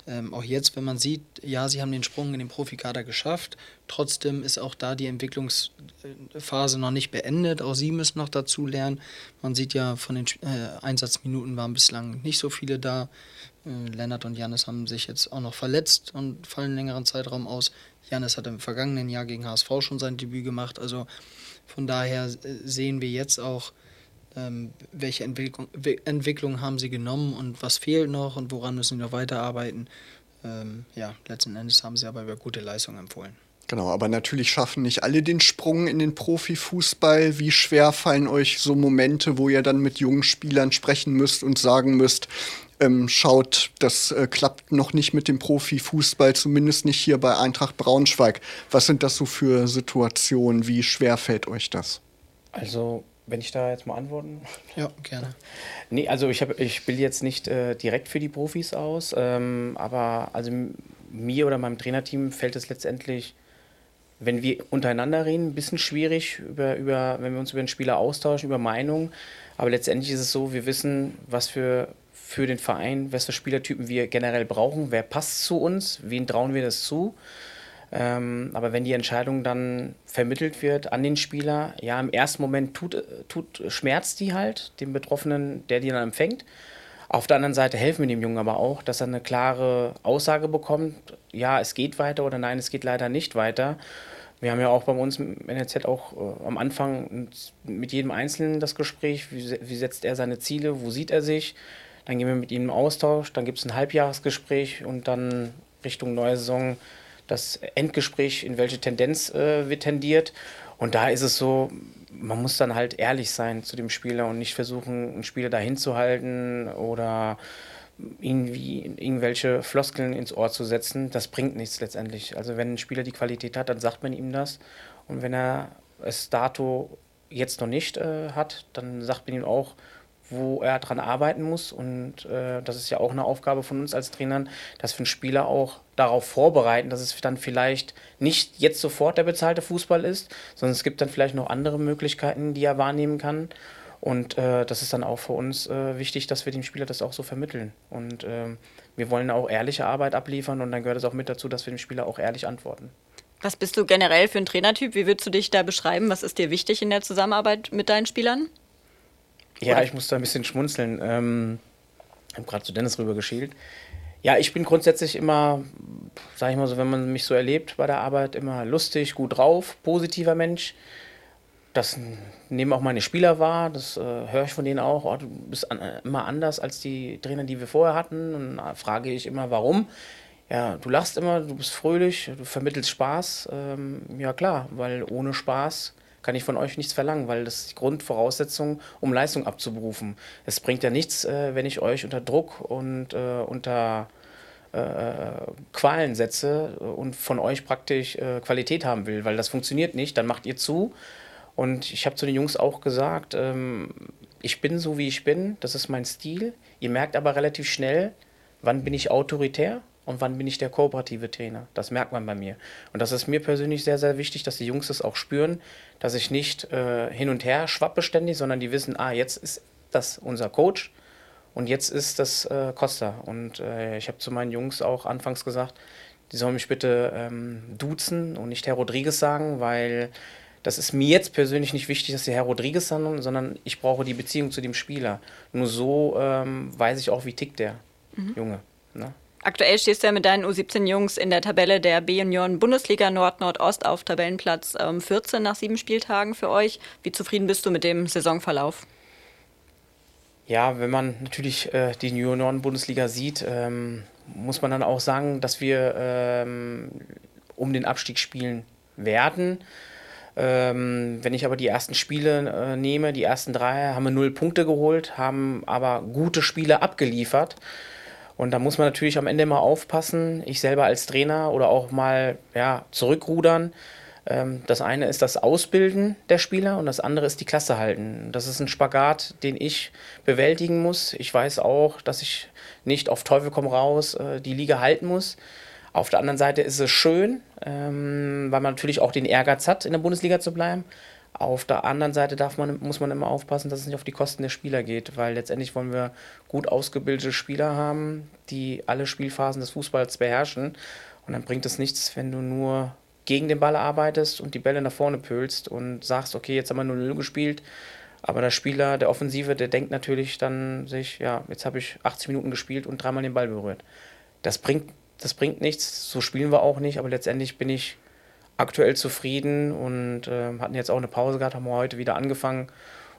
[SPEAKER 3] ähm, auch jetzt, wenn man sieht, ja, sie haben den Sprung in den Profikader geschafft, trotzdem ist auch da die Entwicklungsphase noch nicht beendet. Auch sie müssen noch dazu lernen. Man sieht ja, von den äh, Einsatzminuten waren bislang nicht so viele da. Äh, Lennart und Janis haben sich jetzt auch noch verletzt und fallen einen längeren Zeitraum aus. Janis hat im vergangenen Jahr gegen HSV schon sein Debüt gemacht. Also von daher äh, sehen wir jetzt auch, ähm, welche Entwicklung, Entwicklung haben sie genommen und was fehlt noch und woran müssen sie noch weiterarbeiten. Ähm, ja, letzten Endes haben sie aber über gute Leistung empfohlen.
[SPEAKER 1] Genau, aber natürlich schaffen nicht alle den Sprung in den Profifußball. Wie schwer fallen euch so Momente, wo ihr dann mit jungen Spielern sprechen müsst und sagen müsst, ähm, schaut, das äh, klappt noch nicht mit dem Profifußball, zumindest nicht hier bei Eintracht Braunschweig. Was sind das so für Situationen? Wie schwer fällt euch das?
[SPEAKER 4] Also, wenn ich da jetzt mal antworten? [laughs]
[SPEAKER 3] Ja, gerne.
[SPEAKER 4] Nee, also ich, ich spiele jetzt nicht äh, direkt für die Profis aus, ähm, aber also mir oder meinem Trainerteam fällt es letztendlich, wenn wir untereinander reden, ein bisschen schwierig, über, über, wenn wir uns über den Spieler austauschen, über Meinungen. Aber letztendlich ist es so, wir wissen, was für für den Verein, was für Spielertypen wir generell brauchen, wer passt zu uns, wen trauen wir das zu. Ähm, aber wenn die Entscheidung dann vermittelt wird an den Spieler, ja, im ersten Moment tut, tut, schmerzt die halt, dem Betroffenen, der die dann empfängt. Auf der anderen Seite helfen wir dem Jungen aber auch, dass er eine klare Aussage bekommt, ja, es geht weiter oder nein, es geht leider nicht weiter. Wir haben ja auch bei uns im NLZ auch äh, am Anfang mit jedem Einzelnen das Gespräch, wie, wie setzt er seine Ziele, wo sieht er sich, dann gehen wir mit ihnen im Austausch, dann gibt es ein Halbjahresgespräch und dann Richtung neue Saison das Endgespräch, in welche Tendenz äh, wird tendiert. Und da ist es so, man muss dann halt ehrlich sein zu dem Spieler und nicht versuchen, einen Spieler dahin zu halten oder irgendwie irgendwelche Floskeln ins Ohr zu setzen, das bringt nichts letztendlich. Also wenn ein Spieler die Qualität hat, dann sagt man ihm das. Und wenn er es dato jetzt noch nicht äh, hat, dann sagt man ihm auch, wo er dran arbeiten muss. Und äh, das ist ja auch eine Aufgabe von uns als Trainern, dass wir einen Spieler auch darauf vorbereiten, dass es dann vielleicht nicht jetzt sofort der bezahlte Fußball ist, sondern es gibt dann vielleicht noch andere Möglichkeiten, die er wahrnehmen kann. Und äh, das ist dann auch für uns äh, wichtig, dass wir dem Spieler das auch so vermitteln. Und ähm, wir wollen auch ehrliche Arbeit abliefern und dann gehört es auch mit dazu, dass wir dem Spieler auch ehrlich antworten.
[SPEAKER 2] Was bist du generell für ein Trainertyp? Wie würdest du dich da beschreiben? Was ist dir wichtig in der Zusammenarbeit mit deinen Spielern?
[SPEAKER 4] Ja, ich muss da ein bisschen schmunzeln. Ähm, ich habe gerade zu Dennis rüber geschielt. Ja, ich bin grundsätzlich immer, sage ich mal so, wenn man mich so erlebt bei der Arbeit, immer lustig, gut drauf, positiver Mensch. Das nehmen auch meine Spieler wahr, das äh, höre ich von denen auch. Oh, du bist an, äh, immer anders als die Trainer, die wir vorher hatten. Und da frage ich immer, warum. Ja, du lachst immer, du bist fröhlich, du vermittelst Spaß. Ähm, ja, klar, weil ohne Spaß kann ich von euch nichts verlangen, weil das ist die Grundvoraussetzung, um Leistung abzuberufen. Es bringt ja nichts, äh, wenn ich euch unter Druck und äh, unter äh, Qualen setze und von euch praktisch äh, Qualität haben will, weil das funktioniert nicht, dann macht ihr zu. Und ich habe zu den Jungs auch gesagt, ähm, ich bin so, wie ich bin, das ist mein Stil. Ihr merkt aber relativ schnell, wann bin ich autoritär und wann bin ich der kooperative Trainer. Das merkt man bei mir. Und das ist mir persönlich sehr, sehr wichtig, dass die Jungs das auch spüren, dass ich nicht äh, hin und her schwappe ständig, sondern die wissen, ah, jetzt ist das unser Coach und jetzt ist das äh, Costa. Und äh, ich habe zu meinen Jungs auch anfangs gesagt, die sollen mich bitte ähm, duzen und nicht Herr Rodriguez sagen, weil das ist mir jetzt persönlich nicht wichtig, dass sie Herr Rodriguez sagen, sondern ich brauche die Beziehung zu dem Spieler. Nur so ähm, weiß ich auch, wie tickt der mhm. Junge. Ne?
[SPEAKER 2] Aktuell stehst du ja mit deinen U17-Jungs in der Tabelle der B-Union-Bundesliga Nord-Nordost auf Tabellenplatz ähm, 14 nach sieben Spieltagen für euch. Wie zufrieden bist du mit dem Saisonverlauf?
[SPEAKER 4] Ja, wenn man natürlich äh, die Junioren-Bundesliga sieht, ähm, muss man dann auch sagen, dass wir ähm, um den Abstieg spielen werden. Ähm, wenn ich aber die ersten Spiele äh, nehme, die ersten drei, haben wir null Punkte geholt, haben aber gute Spiele abgeliefert. Und da muss man natürlich am Ende immer aufpassen, ich selber als Trainer oder auch mal ja, zurückrudern. Ähm, das eine ist das Ausbilden der Spieler und das andere ist die Klasse halten. Das ist ein Spagat, den ich bewältigen muss. Ich weiß auch, dass ich nicht auf Teufel komm raus äh, die Liga halten muss. Auf der anderen Seite ist es schön, ähm, weil man natürlich auch den Ehrgeiz hat, in der Bundesliga zu bleiben. Auf der anderen Seite darf man, muss man immer aufpassen, dass es nicht auf die Kosten der Spieler geht, weil letztendlich wollen wir gut ausgebildete Spieler haben, die alle Spielphasen des Fußballs beherrschen. Und dann bringt es nichts, wenn du nur gegen den Ball arbeitest und die Bälle nach vorne pölst und sagst, okay, jetzt haben wir nur 0 gespielt. Aber der Spieler, der Offensive, der denkt natürlich dann sich, ja, jetzt habe ich 80 Minuten gespielt und dreimal den Ball berührt. Das bringt, das bringt nichts, so spielen wir auch nicht, aber letztendlich bin ich aktuell zufrieden und äh, hatten jetzt auch eine Pause gehabt, haben wir heute wieder angefangen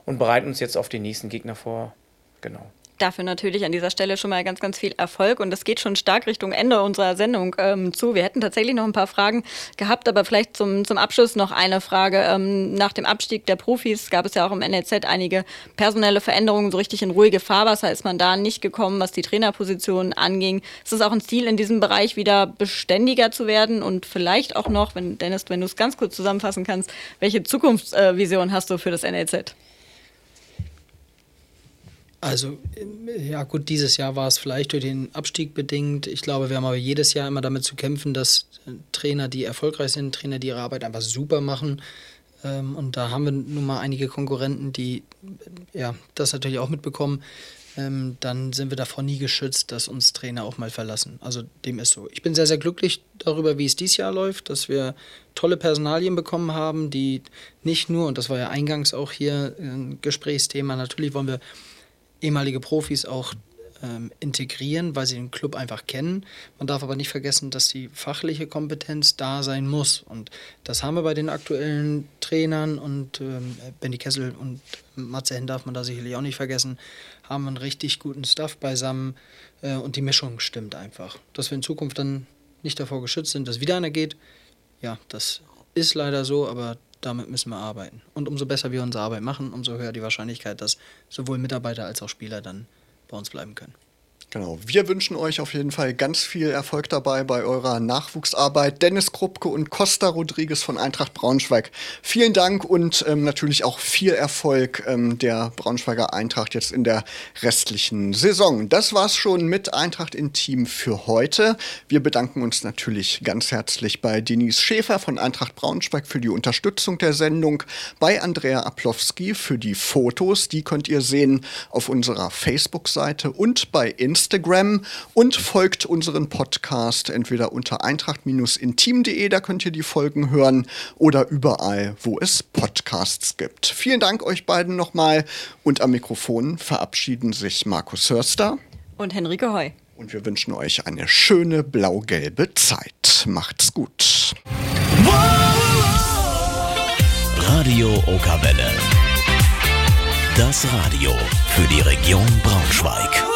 [SPEAKER 4] und bereiten uns jetzt auf den nächsten Gegner vor. Genau
[SPEAKER 2] dafür natürlich an dieser Stelle schon mal ganz, ganz viel Erfolg. Und das geht schon stark Richtung Ende unserer Sendung ähm, zu. Wir hätten tatsächlich noch ein paar Fragen gehabt, aber vielleicht zum, zum Abschluss noch eine Frage. Ähm, nach dem Abstieg der Profis gab es ja auch im NLZ einige personelle Veränderungen, so richtig in ruhige Fahrwasser ist man da nicht gekommen, was die Trainerposition anging. Ist es auch ein Ziel, in diesem Bereich wieder beständiger zu werden und vielleicht auch noch, wenn Dennis, wenn du es ganz kurz zusammenfassen kannst, welche Zukunftsvision hast du für das NLZ?
[SPEAKER 3] Also, ja gut, dieses Jahr war es vielleicht durch den Abstieg bedingt. Ich glaube, wir haben aber jedes Jahr immer damit zu kämpfen, dass Trainer, die erfolgreich sind, Trainer, die ihre Arbeit einfach super machen. Ähm, und da haben wir nun mal einige Konkurrenten, die ja, das natürlich auch mitbekommen. Ähm, dann sind wir davor nie geschützt, dass uns Trainer auch mal verlassen. Also dem ist so. Ich bin sehr, sehr glücklich darüber, wie es dieses Jahr läuft, dass wir tolle Personalien bekommen haben, die nicht nur, und das war ja eingangs auch hier ein Gesprächsthema, natürlich wollen wir ehemalige Profis auch ähm, integrieren, weil sie den Club einfach kennen. Man darf aber nicht vergessen, dass die fachliche Kompetenz da sein muss. Und das haben wir bei den aktuellen Trainern und ähm, Benny Kessel und Matze Henn darf man da sicherlich auch nicht vergessen, haben einen richtig guten Stuff beisammen äh, und die Mischung stimmt einfach. Dass wir in Zukunft dann nicht davor geschützt sind, dass wieder einer geht, ja, das ist leider so, aber damit müssen wir arbeiten. Und umso besser wir unsere Arbeit machen, umso höher die Wahrscheinlichkeit, dass sowohl Mitarbeiter als auch Spieler dann bei uns bleiben können.
[SPEAKER 1] Genau. Wir wünschen euch auf jeden Fall ganz viel Erfolg dabei bei eurer Nachwuchsarbeit. Dennis Krupke und Costa Rodriguez von Eintracht Braunschweig. Vielen Dank und ähm, natürlich auch viel Erfolg ähm, der Braunschweiger Eintracht jetzt in der restlichen Saison. Das war's schon mit Eintracht in Team für heute. Wir bedanken uns natürlich ganz herzlich bei Denise Schäfer von Eintracht Braunschweig für die Unterstützung der Sendung, bei Andrea Aplowski für die Fotos. Die könnt ihr sehen auf unserer Facebook-Seite und bei Instagram. Instagram und folgt unseren Podcast entweder unter eintracht-intim.de, da könnt ihr die Folgen hören, oder überall, wo es Podcasts gibt. Vielen Dank euch beiden nochmal und am Mikrofon verabschieden sich Markus Hörster
[SPEAKER 2] und Henrike Heu.
[SPEAKER 1] Und wir wünschen euch eine schöne blau-gelbe Zeit. Macht's gut.
[SPEAKER 5] Radio Okawelle. Das Radio für die Region Braunschweig.